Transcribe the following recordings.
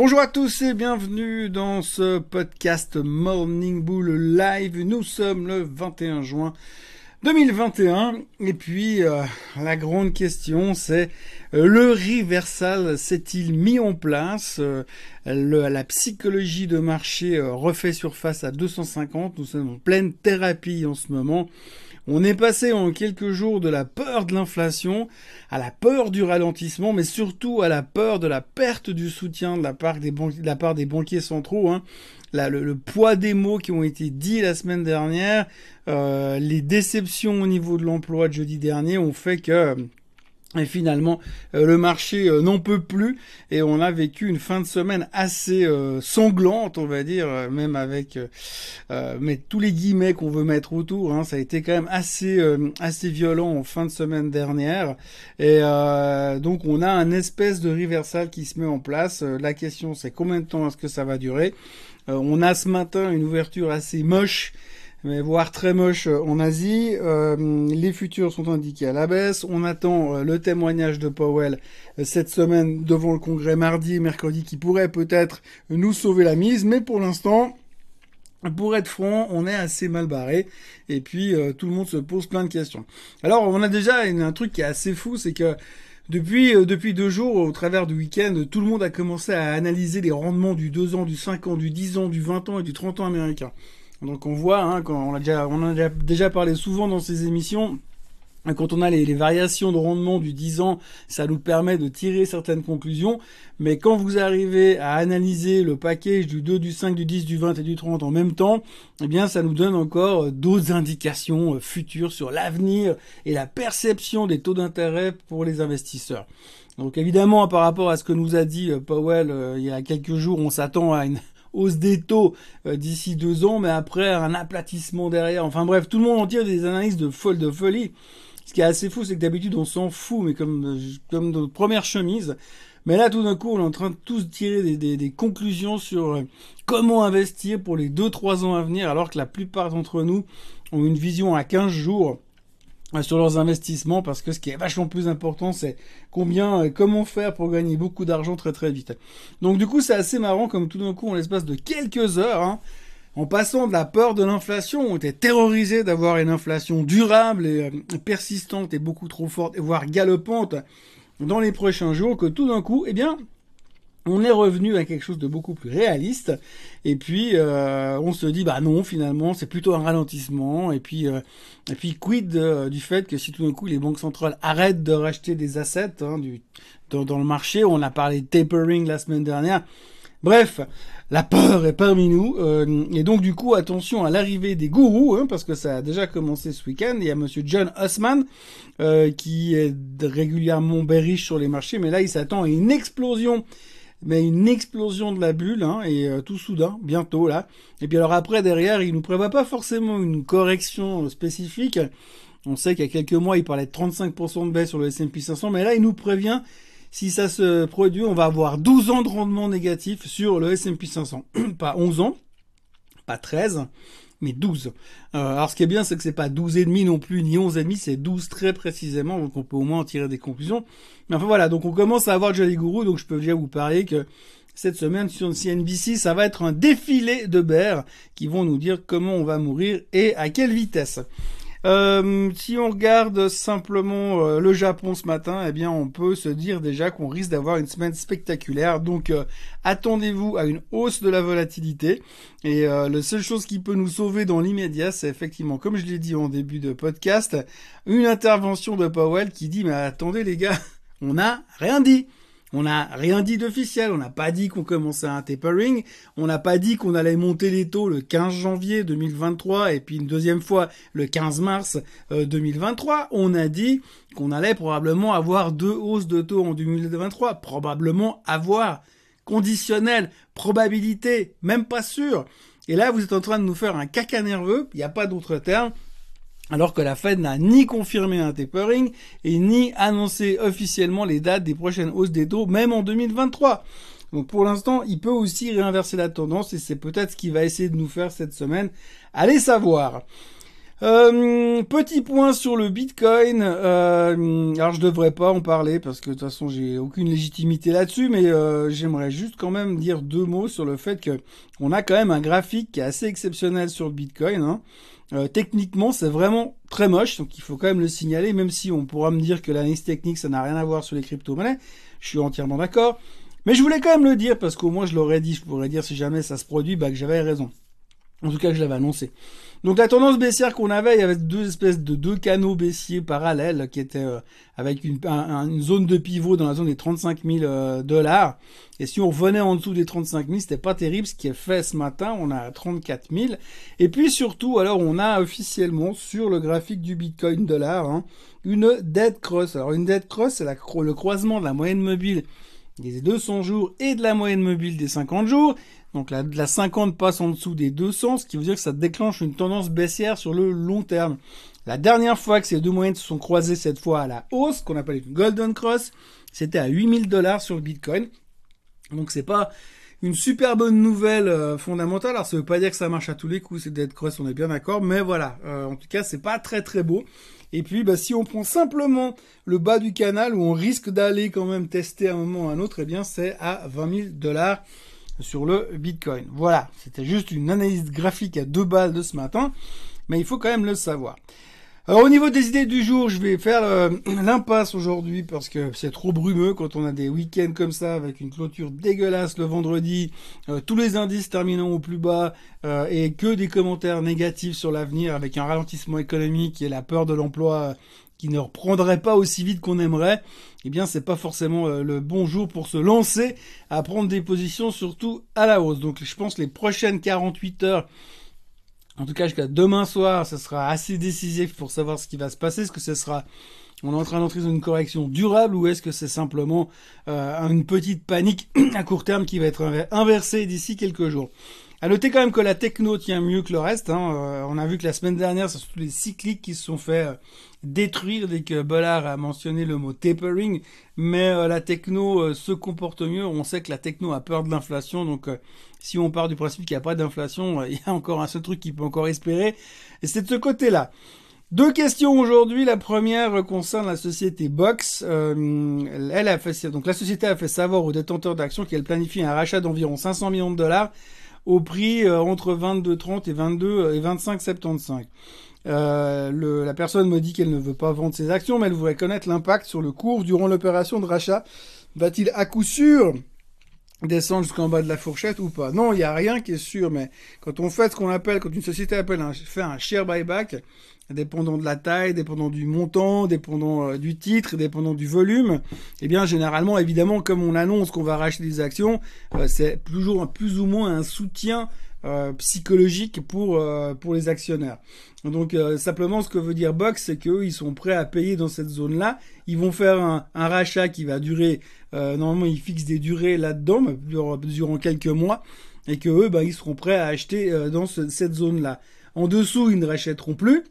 Bonjour à tous et bienvenue dans ce podcast Morning Bull Live. Nous sommes le 21 juin 2021 et puis euh, la grande question c'est euh, le reversal s'est-il mis en place? Euh, La psychologie de marché refait surface à 250. Nous sommes en pleine thérapie en ce moment. On est passé en quelques jours de la peur de l'inflation à la peur du ralentissement, mais surtout à la peur de la perte du soutien de la part des, banquiers centraux. Hein. le, poids des mots qui ont été dits la semaine dernière, euh, les déceptions au niveau de l'emploi de jeudi dernier ont fait que et finalement, euh, le marché euh, n'en peut plus et on a vécu une fin de semaine assez euh, sanglante, on va dire, même avec mais tous les guillemets qu'on veut mettre autour. Hein, ça a été quand même assez assez violent en fin de semaine dernière et donc on a un espèce de reversal qui se met en place. la question c'est combien de temps est-ce que ça va durer? On a ce matin une ouverture assez moche mais voire très moche euh, en Asie. Euh, les futurs sont indiqués à la baisse. On attend euh, le témoignage de Powell cette semaine devant le Congrès mardi et mercredi qui pourrait peut-être nous sauver la mise. Mais pour l'instant, pour être franc, on est assez mal barré et puis tout le monde se pose plein de questions. Alors on a déjà un truc qui est assez fou, c'est que depuis, depuis deux jours, au travers du week-end, tout le monde a commencé à analyser les rendements du 2 ans, du 5 ans, du 10 ans, du 20 ans et du 30 ans américain. Donc on voit, hein, on, a déjà, a déjà parlé souvent dans ces émissions, quand on a les, variations de rendement du 10 ans, ça nous permet de tirer certaines conclusions. Mais quand vous arrivez à analyser le package du 2, du 5, du 10, du 20 et du 30 en même temps, eh bien, ça nous donne encore d'autres indications euh, futures sur l'avenir et la perception des taux d'intérêt pour les investisseurs. Donc évidemment, par rapport à ce que nous a dit euh, Powell euh, il y a quelques jours, on s'attend à une hausse des taux euh, d'ici deux ans, mais après un aplatissement derrière. Enfin bref, tout le monde en tire des analyses de folle de folie. Ce qui est assez fou, c'est que d'habitude on s'en fout, mais comme euh, comme de première chemise. Mais là, tout d'un coup, on est en train de tous tirer des, des, des conclusions sur euh, comment investir pour les 2-3 ans à venir, alors que la plupart d'entre nous ont une vision à 15 jours sur leurs investissements parce que ce qui est vachement plus important c'est combien euh, comment faire pour gagner beaucoup d'argent très très vite. Donc du coup c'est assez marrant comme tout d'un coup en l'espace de quelques heures hein, en passant de la peur de l'inflation, on était terrorisés d'avoir une inflation durable et euh, persistante et beaucoup trop forte, voire galopante dans les prochains jours, que tout d'un coup, eh bien, on est revenu à quelque chose de beaucoup plus réaliste. Et puis euh, on se dit bah non finalement c'est plutôt un ralentissement. Et puis euh, et puis quid euh, du fait que si tout d'un coup les banques centrales arrêtent de racheter des assets hein, du, dans, le marché on a parlé de tapering la semaine dernière. Bref la peur est parmi nous. Et donc du coup attention à l'arrivée des gourous hein, parce que ça a déjà commencé ce week-end. Il y a monsieur John Hussman qui est régulièrement bearish sur les marchés mais là il s'attend à une explosion mais une explosion de la bulle, hein, et euh, tout soudain, bientôt là. Et puis alors après, derrière, il nous prévoit pas forcément une correction spécifique. On sait qu'il y a quelques mois, il parlait de 35% de baisse sur le S&P 500, mais là, il nous prévient, si ça se produit, on va avoir 12 ans de rendement négatif sur le S&P 500. pas 11 ans, pas 13, mais 12. Euh, alors ce qui est bien, c'est que c'est pas 12 et demi non plus, ni 11 et demi, c'est 12 très précisément, donc on peut au moins en tirer des conclusions. Mais enfin voilà, donc on commence à avoir Jolly Guru, donc je peux déjà vous parler que cette semaine sur CNBC, ça va être un défilé de bears qui vont nous dire comment on va mourir et à quelle vitesse. Euh, si on regarde simplement euh, le Japon ce matin, eh bien on peut se dire déjà qu'on risque d'avoir une semaine spectaculaire. Donc euh, attendez-vous à une hausse de la volatilité. Et la seule chose qui peut nous sauver dans l'immédiat, c'est effectivement, comme je l'ai dit en début de podcast, une intervention de Powell qui dit mais attendez les gars, on n'a rien dit. On n'a rien dit d'officiel, on n'a pas dit qu'on commençait un tapering, on n'a pas dit qu'on allait monter les taux le 15 janvier 2023 et puis une deuxième fois le 15 mars 2023. Euh, on a dit qu'on allait probablement avoir deux hausses de taux en 2023, probablement avoir conditionnel, probabilité, même pas sûr. Et là, vous êtes en train de nous faire un caca nerveux, il n'y a pas d'autre terme, alors que la Fed n'a ni confirmé un tapering et ni annoncé officiellement les dates des prochaines hausses des taux, même en 2023. Donc pour l'instant, il peut aussi réinverser la tendance et c'est peut-être ce qu'il va essayer de nous faire cette semaine. Allez savoir. Euh, petit point sur le Bitcoin. Euh, alors je devrais pas en parler parce que de toute façon j'ai aucune légitimité là-dessus, mais euh, j'aimerais juste quand même dire deux mots sur le fait que on a quand même un graphique qui est assez exceptionnel sur le Bitcoin. Hein. Euh, techniquement, c'est vraiment très moche, donc il faut quand même le signaler, même si on pourra me dire que l'analyse technique, ça n'a rien à voir sur les crypto-monnaies. Je suis entièrement d'accord. Mais je voulais quand même le dire parce qu'au moins je l'aurais dit, je pourrais dire si jamais ça se produit, bah, que j'avais raison. En tout cas, je l'avais annoncé. Donc la tendance baissière qu'on avait, il y avait deux espèces de deux canaux baissiers parallèles qui étaient euh, avec une, zone de pivot dans la zone des 35 000 euh, dollars. Et si on revenait en dessous des 35 000, c'était pas terrible. Ce qui est fait ce matin, on a 34 000. Et puis surtout, alors on a officiellement sur le graphique du Bitcoin dollar hein, une dead cross. Alors une dead cross, c'est le croisement de la moyenne mobile des 200 jours et de la moyenne mobile des 50 jours. Donc la, la 50 passe en dessous des 200, ce qui veut dire que ça déclenche une tendance baissière sur le long terme. La dernière fois que ces deux moyennes se sont croisées cette fois à la hausse, qu'on appelle une golden cross, c'était à 8000 dollars sur Bitcoin. Donc c'est pas une super bonne nouvelle euh, fondamentale. Alors ça veut pas dire que ça marche à tous les coups, c'est dead cross, on est bien d'accord, mais voilà. Euh, en tout cas, c'est pas très très beau. Et puis, bah, si on prend simplement le bas du canal où on risque d'aller quand même tester un moment ou un autre, eh bien, c'est à 20 000 dollars sur le Bitcoin. Voilà, c'était juste une analyse graphique à deux balles de ce matin, mais il faut quand même le savoir. Alors au niveau des idées du jour, je vais faire euh, l'impasse aujourd'hui parce que c'est trop brumeux quand on a des week-ends comme ça avec une clôture dégueulasse le vendredi, euh, tous les indices terminant au plus bas euh, et que des commentaires négatifs sur l'avenir avec un ralentissement économique et la peur de l'emploi qui ne reprendrait pas aussi vite qu'on aimerait, eh bien c'est pas forcément euh, le bon jour pour se lancer à prendre des positions surtout à la hausse. Donc je pense les prochaines 48 heures en tout cas jusqu'à demain soir, ce sera assez décisif pour savoir ce qui va se passer. Est-ce que ce sera on est en train d'entrer dans une correction durable ou est-ce que c'est simplement euh, une petite panique à court terme qui va être inversée d'ici quelques jours? À noter quand même que la techno tient mieux que le reste. Hein. Euh, on a vu que la semaine dernière, c'est surtout les cycliques qui se sont fait euh, détruire dès que Bollard a mentionné le mot tapering. Mais euh, la techno se comporte mieux. On sait que la techno a peur de l'inflation. Donc si on part du principe qu'il n'y a pas d'inflation, il y a encore un seul truc qu'il peut encore espérer. Et c'est de ce côté-là. Deux questions aujourd'hui. La première concerne la société Box. elle a fait donc la société a fait savoir aux détenteurs d'actions qu'elle planifie un rachat d'environ 500 millions de dollars au prix euh, entre 22,30 et 22 euh, et 25,75. Euh, la personne me dit qu'elle ne veut pas vendre ses actions, mais elle voudrait connaître l'impact sur le cours durant l'opération de rachat. Va-t-il à coup sûr descendre jusqu'en bas de la fourchette ou pas? Non, il n'y a rien qui est sûr, mais quand on fait ce qu'on appelle, quand une société appelle un, fait un share buyback, dépendant de la taille, dépendant du montant, dépendant euh, du titre, dépendant du volume, eh bien généralement, évidemment, comme on annonce qu'on va racheter des actions, euh, c'est toujours plus ou moins un soutien euh, psychologique pour pour les actionnaires. Donc simplement, ce que veut dire Box, c'est qu'eux, ils sont prêts à payer dans cette zone-là. Ils vont faire un, rachat qui va durer. normalement, ils fixent des durées là-dedans, durant quelques mois, et que eux, bah, ils seront prêts à acheter dans cette zone-là. En dessous, ils ne rachèteront plus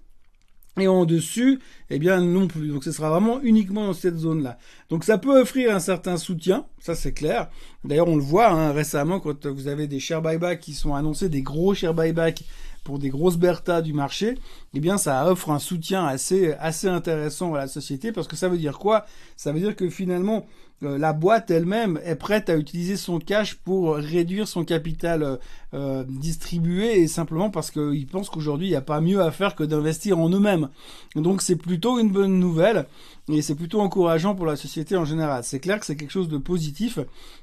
et en dessus, eh bien non plus. Donc ce sera vraiment uniquement dans cette zone-là. Donc ça peut offrir un certain soutien, ça c'est clair. D'ailleurs on le voit hein, récemment quand vous avez des share buybacks qui sont annoncés, des gros share buybacks pour des grosses bertas du marché, eh bien ça offre un soutien assez assez intéressant à la société parce que ça veut dire quoi? Ça veut dire que finalement euh, la boîte elle-même est prête à utiliser son cash pour réduire son capital euh, euh, distribué et simplement parce qu'ils pensent qu'aujourd'hui il n'y a pas mieux à faire que d'investir en eux-mêmes. Donc c'est plutôt une bonne nouvelle et c'est plutôt encourageant pour la société en général. C'est clair que c'est quelque chose de positif.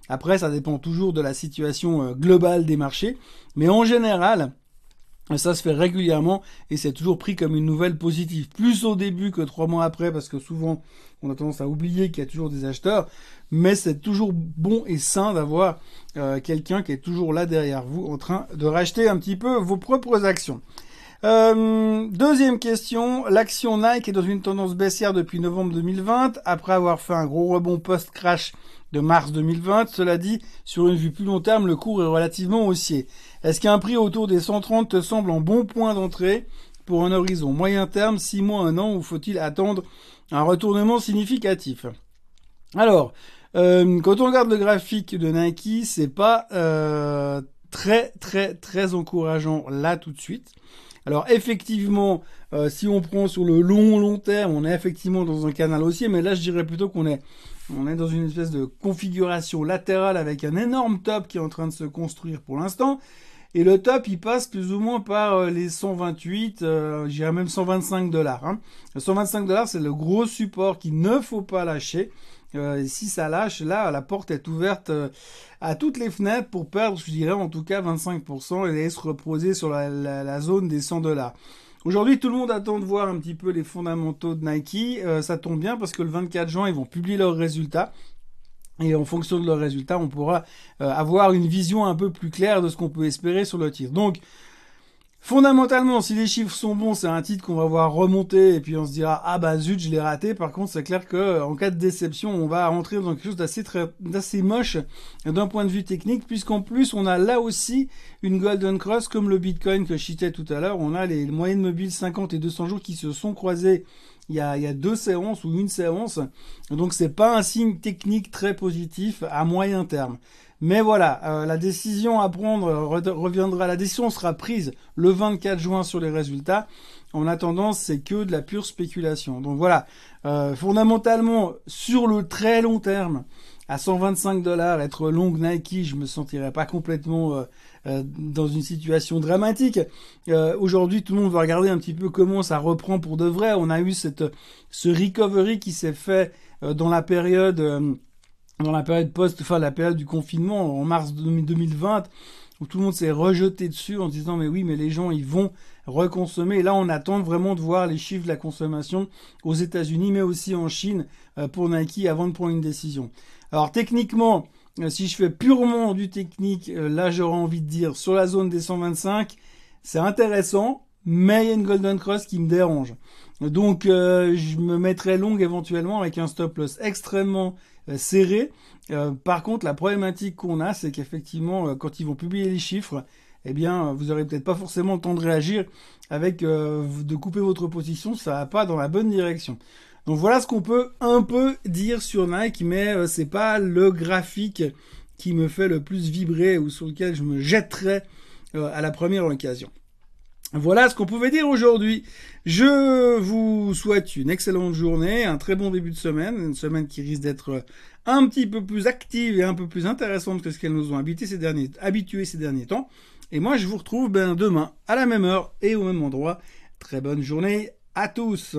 Après ça dépend toujours de la situation globale des marchés, mais en général ça se fait régulièrement et c'est toujours pris comme une nouvelle positive. Plus au début que trois mois après parce que souvent on a tendance à oublier qu'il y a toujours des acheteurs. Mais c'est toujours bon et sain d'avoir euh, quelqu'un qui est toujours là derrière vous en train de racheter un petit peu vos propres actions. Euh, deuxième question, l'action Nike est dans une tendance baissière depuis novembre 2020, après avoir fait un gros rebond post-crash de mars 2020. Cela dit, sur une vue plus long terme, le cours est relativement haussier. Est-ce qu'un prix autour des 130 te semble en bon point d'entrée pour un horizon moyen terme, 6 mois, 1 an, ou faut-il attendre un retournement significatif? Alors, euh, quand on regarde le graphique de Nike, c'est pas euh, très très très encourageant là tout de suite. Alors effectivement, euh, si on prend sur le long long terme, on est effectivement dans un canal haussier, mais là je dirais plutôt qu'on est on est dans une espèce de configuration latérale avec un énorme top qui est en train de se construire pour l'instant. Et le top, il passe plus ou moins par euh, les 128, euh, j'irais même 125 dollars. Hein. 125 dollars, c'est le gros support qu'il ne faut pas lâcher. Euh, si ça lâche, là, la porte est ouverte euh, à toutes les fenêtres pour perdre, je dirais, en tout cas 25% et se reposer sur la, zone des 100 dollars. Aujourd'hui, tout le monde attend de voir un petit peu les fondamentaux de Nike. ça tombe bien parce que le 24 juin, ils vont publier leurs résultats. Et en fonction de leurs résultats, on pourra euh, avoir une vision un peu plus claire de ce qu'on peut espérer sur le titre. Donc, Fondamentalement, si les chiffres sont bons, c'est un titre qu'on va voir remonter et puis on se dira ah bah zut je l'ai raté. Par contre, c'est clair que en cas de déception, on va rentrer dans quelque chose d'assez très d'assez moche d'un point de vue technique, puisqu'en plus on a là aussi une golden cross comme le Bitcoin que je citais tout à l'heure. On a les moyennes mobiles 50 et 200 jours qui se sont croisées il y a, il y a deux séances ou une séance. Donc c'est pas un signe technique très positif à moyen terme. Mais voilà, euh, la décision à prendre reviendra, la décision sera prise le 24 juin sur les résultats. En attendant, c'est que de la pure spéculation. Donc voilà, euh, fondamentalement, sur le très long terme, à 125 dollars, être long Nike, je me sentirais pas complètement euh, dans une situation dramatique. Aujourd'hui, tout le monde va regarder un petit peu comment ça reprend pour de vrai. On a eu cette ce recovery qui s'est fait dans la période dans la période post, enfin la période du confinement en mars 2020, où tout le monde s'est rejeté dessus en disant mais oui mais les gens ils vont reconsommer. Et là on attend vraiment de voir les chiffres de la consommation aux États-Unis mais aussi en Chine euh, pour Nike avant de prendre une décision. Alors techniquement, euh, si je fais purement du technique, euh, là j'aurais envie de dire sur la zone des 125, c'est intéressant, mais il y a une Golden Cross qui me dérange. Donc je me mettrai long éventuellement avec un stop loss extrêmement serré. Euh, par contre, la problématique qu'on a, c'est qu'effectivement, euh, quand ils vont publier les chiffres, eh bien, vous aurez peut-être pas forcément le temps de réagir avec de couper votre position, ça va pas dans la bonne direction. Donc voilà ce qu'on peut un peu dire sur Nike, mais c'est pas le graphique qui me fait le plus vibrer ou sur lequel je me jetterai à la première occasion. Voilà ce qu'on pouvait dire aujourd'hui. Je vous souhaite une excellente journée, un très bon début de semaine, une semaine qui risque d'être un petit peu plus active et un peu plus intéressante que ce qu'elles nous ont habité ces derniers, habitués ces derniers temps. Et moi, je vous retrouve ben, demain à la même heure et au même endroit. Très bonne journée à tous.